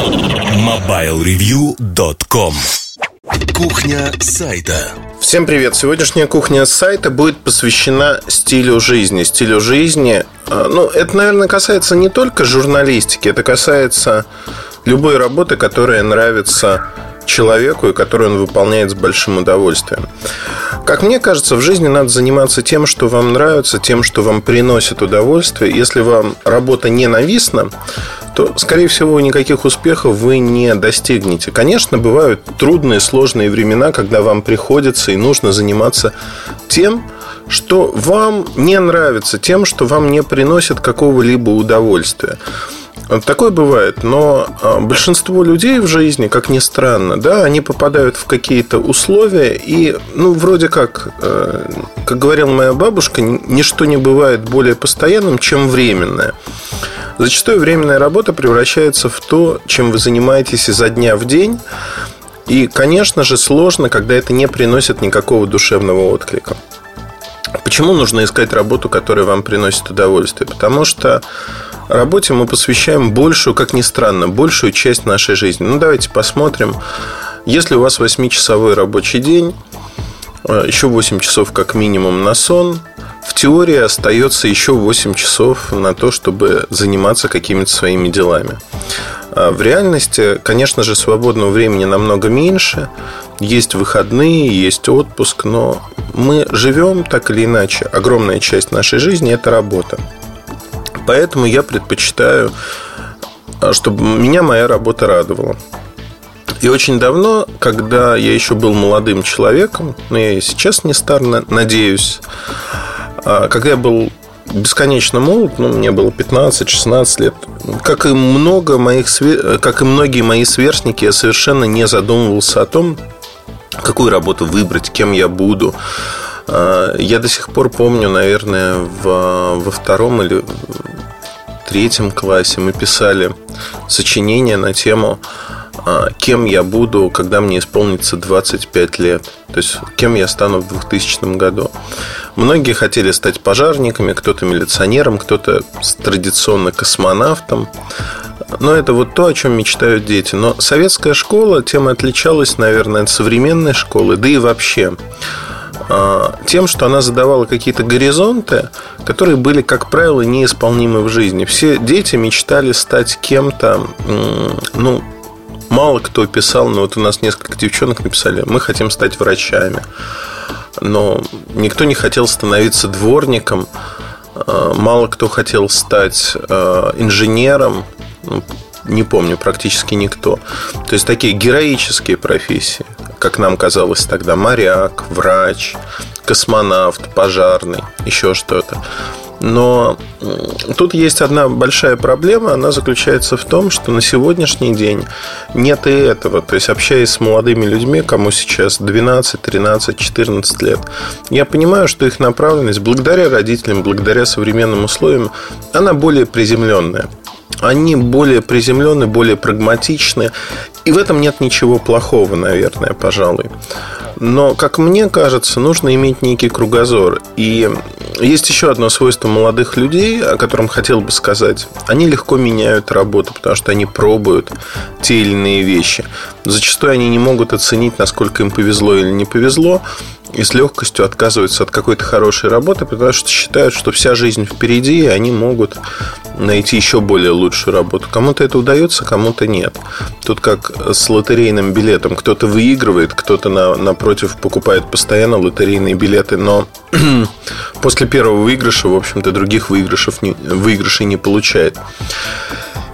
MobileReview.com Кухня сайта Всем привет! Сегодняшняя кухня сайта будет посвящена стилю жизни. Стилю жизни, э, ну, это, наверное, касается не только журналистики, это касается любой работы, которая нравится человеку и которую он выполняет с большим удовольствием. Как мне кажется, в жизни надо заниматься тем, что вам нравится, тем, что вам приносит удовольствие. Если вам работа ненавистна, то, скорее всего, никаких успехов вы не достигнете. Конечно, бывают трудные, сложные времена, когда вам приходится и нужно заниматься тем, что вам не нравится, тем, что вам не приносит какого-либо удовольствия. Такое бывает, но а, большинство людей в жизни, как ни странно, да, они попадают в какие-то условия и, ну, вроде как, э, как говорила моя бабушка, ничто не бывает более постоянным, чем временное. Зачастую временная работа превращается в то, чем вы занимаетесь изо дня в день, и, конечно же, сложно, когда это не приносит никакого душевного отклика. Почему нужно искать работу, которая вам приносит удовольствие? Потому что работе мы посвящаем большую, как ни странно, большую часть нашей жизни. Ну, давайте посмотрим. Если у вас 8-часовой рабочий день, э, еще 8 часов как минимум на сон, в теории остается еще 8 часов на то, чтобы заниматься какими-то своими делами. А в реальности, конечно же, свободного времени намного меньше. Есть выходные, есть отпуск, но мы живем так или иначе. Огромная часть нашей жизни – это работа. Поэтому я предпочитаю, а, чтобы меня моя работа радовала. И очень давно, когда я еще был молодым человеком, но я и сейчас не стар, надеюсь, а, когда я был бесконечно молод, ну, мне было 15-16 лет. Как и, много моих, как и многие мои сверстники, я совершенно не задумывался о том, какую работу выбрать, кем я буду. А, я до сих пор помню, наверное, в, во втором или третьем классе мы писали сочинение на тему а, кем я буду, когда мне исполнится 25 лет. То есть, кем я стану в 2000 году. Многие хотели стать пожарниками, кто-то милиционером, кто-то традиционно космонавтом. Но это вот то, о чем мечтают дети. Но советская школа тем отличалась, наверное, от современной школы, да и вообще тем, что она задавала какие-то горизонты, которые были, как правило, неисполнимы в жизни. Все дети мечтали стать кем-то, ну, мало кто писал, но вот у нас несколько девчонок написали, мы хотим стать врачами. Но никто не хотел становиться дворником, а, мало кто хотел стать а, инженером, не помню, практически никто. То есть такие героические профессии, как нам казалось тогда, моряк, врач, космонавт, пожарный, еще что-то. Но тут есть одна большая проблема, она заключается в том, что на сегодняшний день нет и этого. То есть, общаясь с молодыми людьми, кому сейчас 12, 13, 14 лет, я понимаю, что их направленность, благодаря родителям, благодаря современным условиям, она более приземленная они более приземленные, более прагматичны. И в этом нет ничего плохого, наверное, пожалуй. Но, как мне кажется, нужно иметь некий кругозор. И есть еще одно свойство молодых людей, о котором хотел бы сказать. Они легко меняют работу, потому что они пробуют те или иные вещи. Зачастую они не могут оценить, насколько им повезло или не повезло и с легкостью отказываются от какой-то хорошей работы, потому что считают, что вся жизнь впереди, и они могут найти еще более лучшую работу. Кому-то это удается, кому-то нет. Тут как с лотерейным билетом. Кто-то выигрывает, кто-то на, напротив покупает постоянно лотерейные билеты, но после первого выигрыша, в общем-то, других выигрышев не, выигрышей не получает.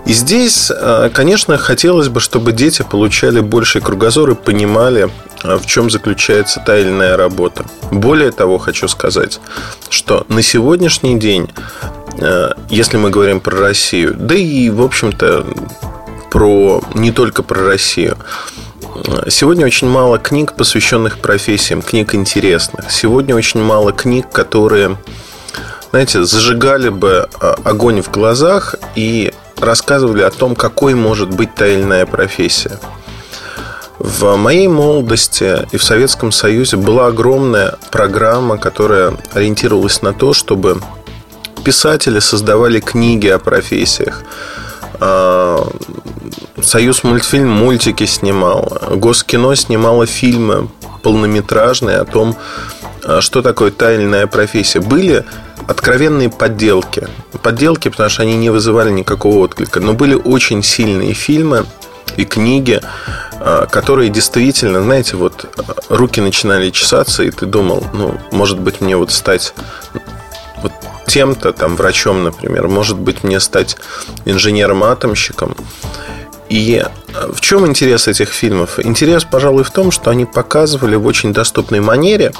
И здесь, э, конечно, хотелось бы, чтобы дети получали больший кругозор и понимали, в чем заключается та или иная работа. Более того, хочу сказать, что на сегодняшний день, э, если мы говорим про Россию, да и, в общем-то, про не только про Россию, Сегодня очень мало книг, посвященных профессиям, книг интересных. Сегодня очень мало книг, которые, знаете, зажигали бы огонь в глазах и рассказывали о том, какой может быть та или иная профессия. В моей молодости и в Советском Союзе была огромная программа, которая ориентировалась на то, чтобы писатели создавали книги о профессиях. А, Союз мультфильм мультики снимал. Госкино снимало фильмы полнометражные о том, а, что такое тайная профессия. Были откровенные подделки. Подделки, потому что они не вызывали никакого отклика. Но были очень сильные фильмы и книги, а, которые действительно, знаете, вот руки начинали чесаться, и ты думал, ну, может быть, мне вот стать вот тем-то, там, врачом, например, может быть, мне стать инженером-атомщиком. И э, в чем интерес этих фильмов? Интерес, пожалуй, в том, что они показывали в очень доступной манере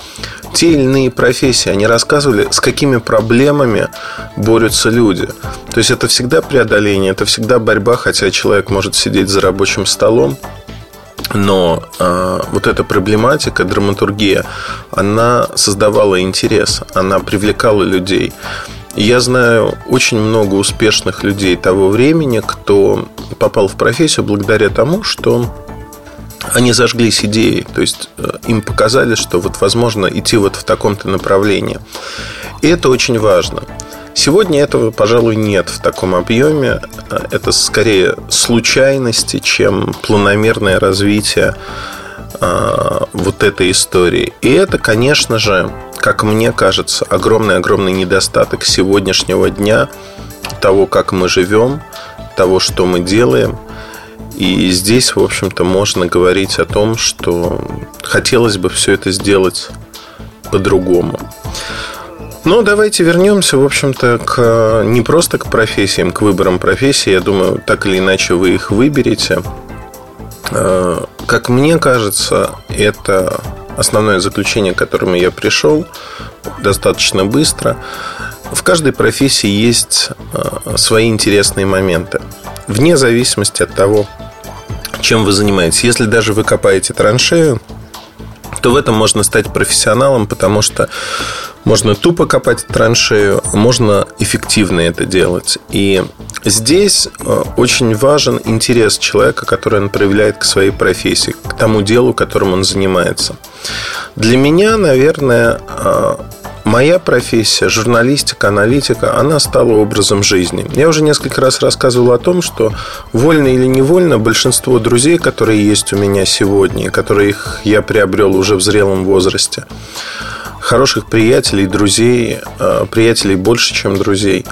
те или иные профессии. Они рассказывали, с какими проблемами борются люди. То есть это всегда преодоление, это всегда борьба, хотя человек может сидеть за рабочим столом, но э, вот эта проблематика, драматургия, она создавала интерес, она привлекала людей. Я знаю очень много успешных людей того времени, кто попал в профессию благодаря тому, что они зажглись идеей, то есть э, им показали, что вот возможно идти вот в таком-то направлении. И это очень важно. Сегодня этого, пожалуй, нет в таком объеме. Это скорее случайности, чем планомерное развитие а, вот этой истории. И это, конечно же, как мне кажется, огромный-огромный недостаток сегодняшнего дня, того, как мы живем, того, что мы делаем. И здесь, в общем-то, можно говорить о том, что хотелось бы все это сделать по-другому. Ну, давайте вернемся, в общем-то, к не просто к профессиям, к выборам профессий. Я думаю, так или иначе вы их выберете. А, как мне кажется, это основное заключение, к которому я пришел достаточно быстро. В каждой профессии есть а, свои интересные моменты. Вне зависимости от того, чем вы занимаетесь. Если даже вы копаете траншею, то в этом можно стать профессионалом, потому что можно тупо копать траншею, можно эффективно это делать. И здесь э, очень важен интерес человека, который он проявляет к своей профессии, к тому делу, которым он занимается. Для меня, наверное, э, Моя профессия, журналистика, аналитика, она стала образом жизни. Я уже несколько раз рассказывал о том, что вольно или невольно большинство друзей, которые есть у меня сегодня, которых я приобрел уже в зрелом возрасте, хороших приятелей, друзей, э, приятелей больше, чем друзей,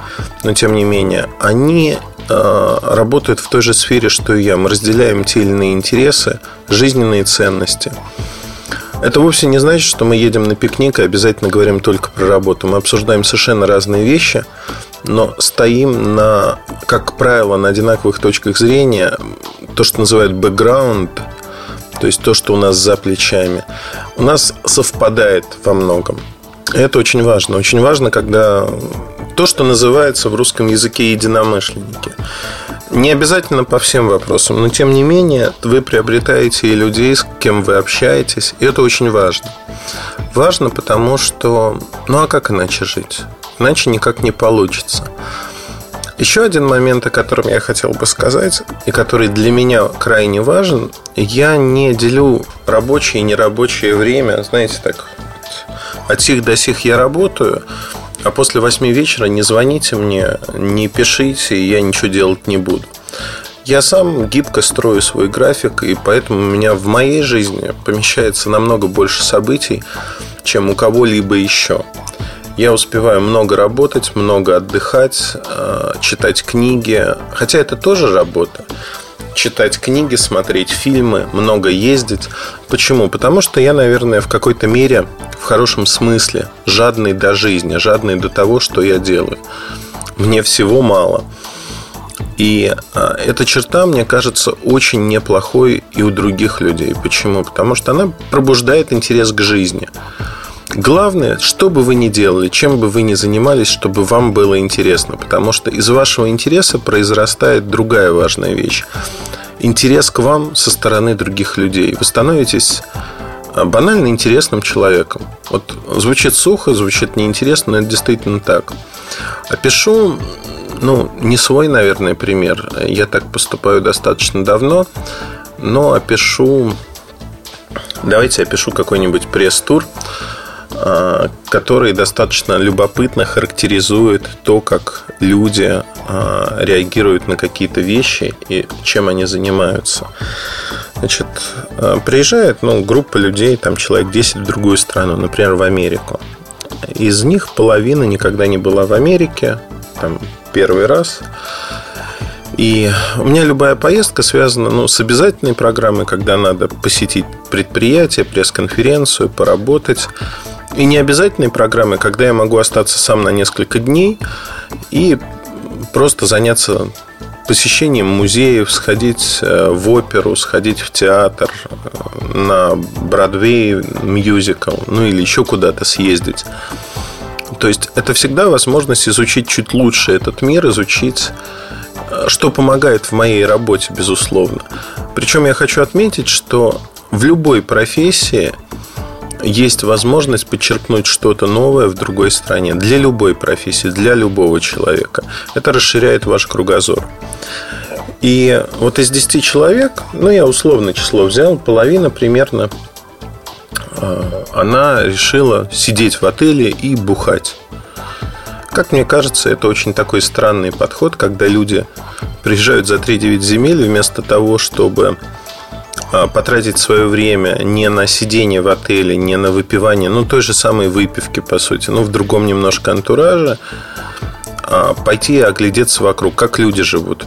но тем не менее, они э, работают в той же сфере, что и я. Мы разделяем те или иные интересы, жизненные ценности. Это вовсе не значит, что мы едем на пикник и обязательно говорим только про работу. Мы обсуждаем совершенно разные вещи, но стоим на, как правило, на одинаковых точках зрения. То, что называют бэкграунд, то есть то, что у нас за плечами, у нас совпадает во многом. это очень важно. Очень важно, когда то, что называется в русском языке единомышленники. Не обязательно по всем вопросам, но тем не менее вы приобретаете и людей, с кем вы общаетесь, и это очень важно. Важно, потому что, ну а как иначе жить? Иначе никак не получится. Еще один момент, о котором я хотел бы сказать, и который для меня крайне важен, я не делю рабочее и нерабочее время, знаете, так, от сих до сих я работаю, а после восьми вечера не звоните мне, не пишите, я ничего делать не буду. Я сам гибко строю свой график, и поэтому у меня в моей жизни помещается намного больше событий, чем у кого-либо еще. Я успеваю много работать, много отдыхать, э, читать книги, хотя это тоже работа читать книги, смотреть фильмы, много ездить. Почему? Потому что я, наверное, в какой-то мере, в хорошем смысле, жадный до жизни, жадный до того, что я делаю. Мне всего мало. И а, эта черта, мне кажется, очень неплохой и у других людей. Почему? Потому что она пробуждает интерес к жизни. Главное, что бы вы ни делали, чем бы вы ни занимались, чтобы вам было интересно. Потому что из вашего интереса произрастает другая важная вещь. Интерес к вам со стороны других людей. Вы становитесь а, банально интересным человеком. Вот звучит сухо, звучит неинтересно, но это действительно так. Опишу, ну, не свой, наверное, пример. Я так поступаю достаточно давно, но опишу... Давайте опишу какой-нибудь пресс-тур который достаточно любопытно характеризует то, как люди а, реагируют на какие-то вещи и чем они занимаются. Значит, а, приезжает ну, группа людей, там человек 10 в другую страну, например, в Америку. Из них половина никогда не была в Америке, там первый раз. И у меня любая поездка связана ну, с обязательной программой, когда надо посетить предприятие, пресс-конференцию, поработать. И не обязательной программы, когда я могу остаться сам на несколько дней и просто заняться посещением музеев, сходить э, в оперу, сходить в театр, э, на Бродвей мюзикл, ну или еще куда-то съездить. То есть это всегда возможность изучить чуть лучше этот мир, изучить, что помогает в моей работе, безусловно. Причем я хочу отметить, что в любой профессии есть возможность подчеркнуть что-то новое в другой стране для любой профессии, для любого человека. Это расширяет ваш кругозор. И вот из 10 человек, ну, я условное число взял, половина примерно а, она решила сидеть в отеле и бухать. Как мне кажется, это очень такой странный подход, когда люди приезжают за 3-9 земель вместо того, чтобы а, потратить свое время не на сидение в отеле, не на выпивание, ну, той же самой выпивки, по сути, ну, в другом немножко антураже, а пойти и оглядеться вокруг, как люди живут,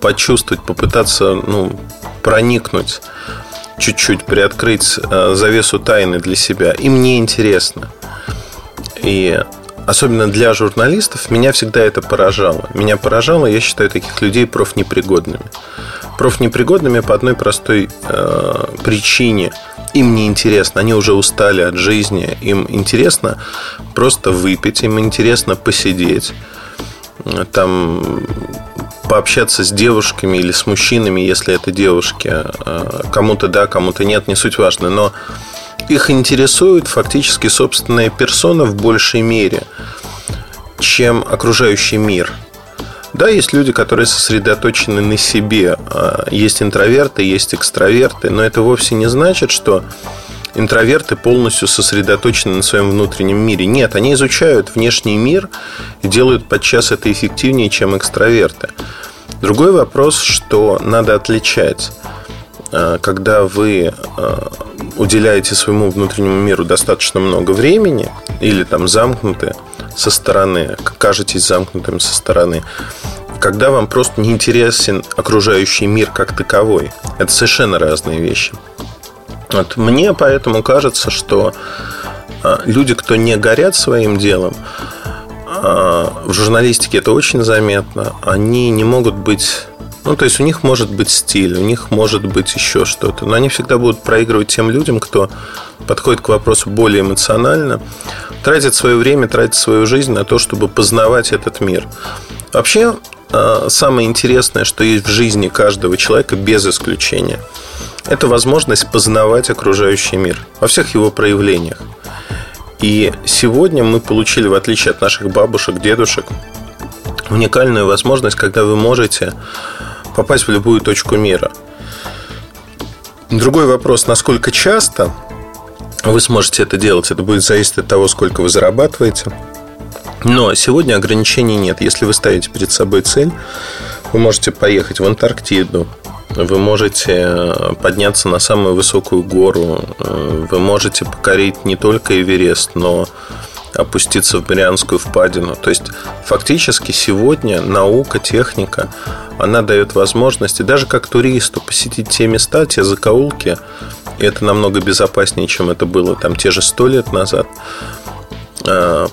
почувствовать, попытаться, ну, проникнуть, чуть-чуть приоткрыть а, завесу тайны для себя. И мне интересно. И особенно для журналистов, меня всегда это поражало. Меня поражало, я считаю таких людей профнепригодными профнепригодными по одной простой э, причине. Им не интересно, они уже устали от жизни, им интересно просто выпить, им интересно посидеть, там пообщаться с девушками или с мужчинами, если это девушки. Э, кому-то да, кому-то нет, не суть важно. Но их интересует фактически собственная персона в большей мере, чем окружающий мир – да, есть люди, которые сосредоточены на себе. А, есть интроверты, есть экстраверты, но это вовсе не значит, что интроверты полностью сосредоточены на своем внутреннем мире. Нет, они изучают внешний мир и делают подчас это эффективнее, чем экстраверты. Другой вопрос, что надо отличать. А, когда вы а, уделяете своему внутреннему миру достаточно много времени или там замкнуты, со стороны, кажетесь замкнутым со стороны, когда вам просто не интересен окружающий мир как таковой. Это совершенно разные вещи. Вот мне поэтому кажется, что а, люди, кто не горят своим делом, в журналистике это очень заметно, они не могут быть ну, то есть у них может быть стиль, у них может быть еще что-то. Но они всегда будут проигрывать тем людям, кто подходит к вопросу более эмоционально, тратит свое время, тратит свою жизнь на то, чтобы познавать этот мир. Вообще, а, самое интересное, что есть в жизни каждого человека, без исключения, это возможность познавать окружающий мир во всех его проявлениях. И сегодня мы получили, в отличие от наших бабушек, дедушек, уникальную возможность, когда вы можете попасть в любую точку мира. Другой вопрос, насколько часто вы сможете это делать. Это будет зависеть от того, сколько вы зарабатываете. Но сегодня ограничений нет. Если вы ставите перед собой цель, вы можете поехать в Антарктиду, вы можете э, подняться на самую высокую гору, э, вы можете покорить не только Эверест, но опуститься в Марианскую впадину. То есть, фактически сегодня наука, техника, она дает возможности даже как туристу посетить те места, те закоулки, и это намного безопаснее, чем это было там те же сто лет назад,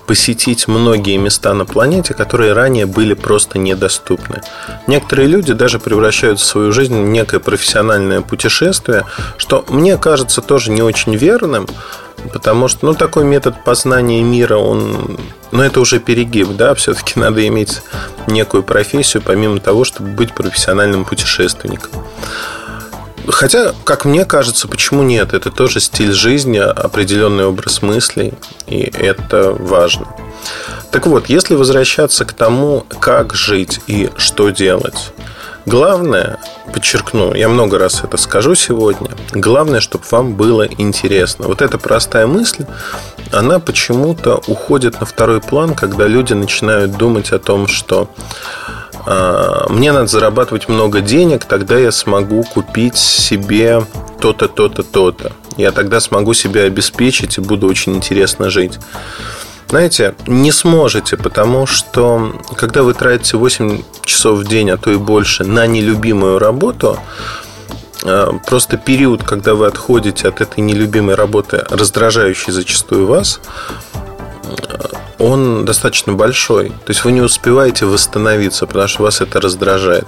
посетить многие места на планете, которые ранее были просто недоступны. Некоторые люди даже превращают свою жизнь в некое профессиональное путешествие, что мне кажется тоже не очень верным, Потому что, ну, такой метод познания мира, он, ну, это уже перегиб, да, все-таки надо иметь некую профессию, помимо того, чтобы быть профессиональным путешественником. Хотя, как мне кажется, почему нет? Это тоже стиль жизни, определенный образ мыслей, и это важно. Так вот, если возвращаться к тому, как жить и что делать, Главное, подчеркну, я много раз это скажу сегодня, главное, чтобы вам было интересно. Вот эта простая мысль, она почему-то уходит на второй план, когда люди начинают думать о том, что мне надо зарабатывать много денег, тогда я смогу купить себе то-то, то-то, то-то. Я тогда смогу себя обеспечить и буду очень интересно жить. Знаете, не сможете, потому что когда вы тратите 8 часов в день, а то и больше, на нелюбимую работу, э, просто период, когда вы отходите от этой нелюбимой работы, раздражающей зачастую вас, он достаточно большой. То есть вы не успеваете восстановиться, потому что вас это раздражает.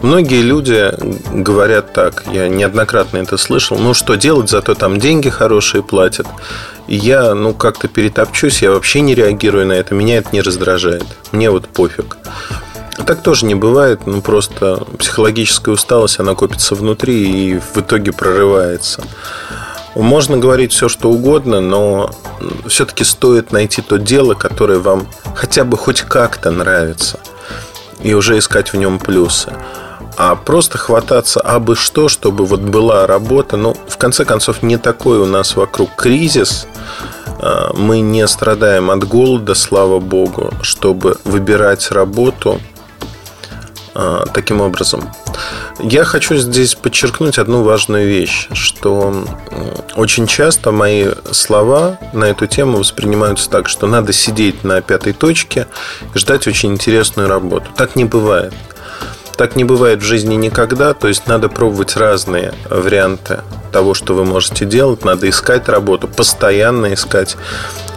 Многие люди говорят так, я неоднократно это слышал, ну что делать, зато там деньги хорошие платят я, ну, как-то перетопчусь, я вообще не реагирую на это, меня это не раздражает. Мне вот пофиг. Так тоже не бывает, ну просто психологическая усталость, она копится внутри и в итоге прорывается. Можно говорить все, что угодно, но все-таки стоит найти то дело, которое вам хотя бы хоть как-то нравится, и уже искать в нем плюсы а просто хвататься абы что, чтобы вот была работа. Ну, в конце концов, не такой у нас вокруг кризис. А, мы не страдаем от голода, слава богу, чтобы выбирать работу таким образом. Я хочу здесь подчеркнуть одну важную вещь, что очень часто мои слова на эту тему воспринимаются так, что надо сидеть на пятой точке и ждать очень интересную работу. Так не бывает. Так не бывает в жизни никогда, то есть надо пробовать разные варианты того, что вы можете делать, надо искать работу, постоянно искать.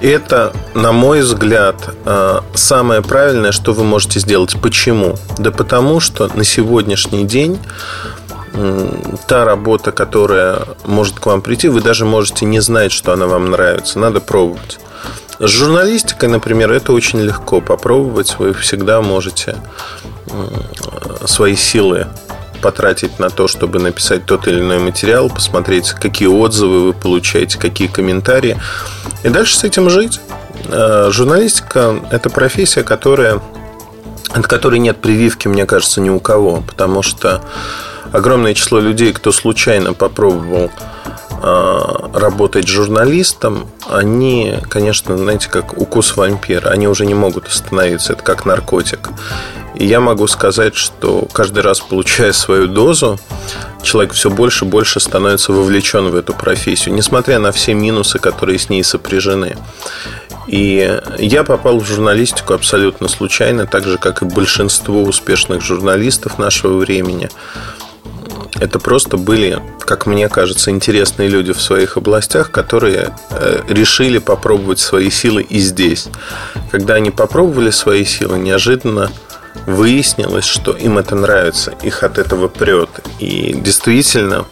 Это, на мой взгляд, э, самое правильное, что вы можете сделать. Почему? Да потому что на сегодняшний день та работа, которая может к вам прийти, вы даже можете не знать, что она вам нравится. Надо пробовать. С журналистикой, например, это очень легко попробовать. Вы всегда можете свои силы потратить на то, чтобы написать тот или иной материал, посмотреть, какие отзывы вы получаете, какие комментарии, и дальше с этим жить. Э, журналистика – это профессия, которая, от которой нет прививки, мне кажется, ни у кого, потому что огромное число людей, кто случайно попробовал э, работать журналистом, они, конечно, знаете, как укус вампира, они уже не могут остановиться, это как наркотик. И я могу сказать, что каждый раз, получая свою дозу, человек все больше и больше становится вовлечен в эту профессию, несмотря на все минусы, которые с ней сопряжены. И я попал в журналистику абсолютно случайно, так же, как и большинство успешных журналистов нашего времени. Это просто были, как мне кажется, интересные люди в своих областях, которые э, решили попробовать свои силы и здесь. Когда они попробовали свои силы, неожиданно выяснилось, что им это нравится, их от этого прет. И действительно,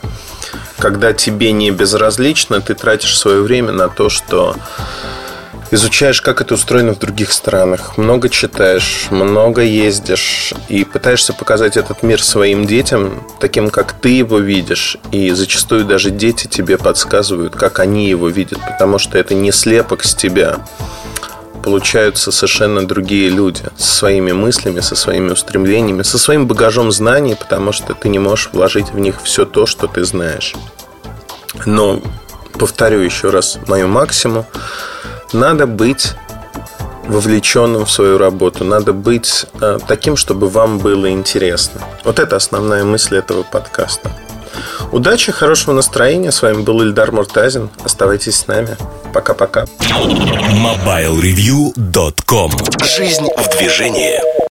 когда тебе не безразлично, ты тратишь свое время на то, что изучаешь, как это устроено в других странах, много читаешь, много ездишь и пытаешься показать этот мир своим детям таким, как ты его видишь. И зачастую даже дети тебе подсказывают, как они его видят, потому что это не слепок с тебя получаются совершенно другие люди со своими мыслями, со своими устремлениями, со своим багажом знаний, потому что ты не можешь вложить в них все то, что ты знаешь. Но, повторю еще раз мою максимум, надо быть вовлеченным в свою работу. Надо быть э, таким, чтобы вам было интересно. Вот это основная мысль этого подкаста. Удачи, хорошего настроения. С вами был Ильдар Муртазин. Оставайтесь с нами. Пока-пока. MobileReview.com Жизнь в движении.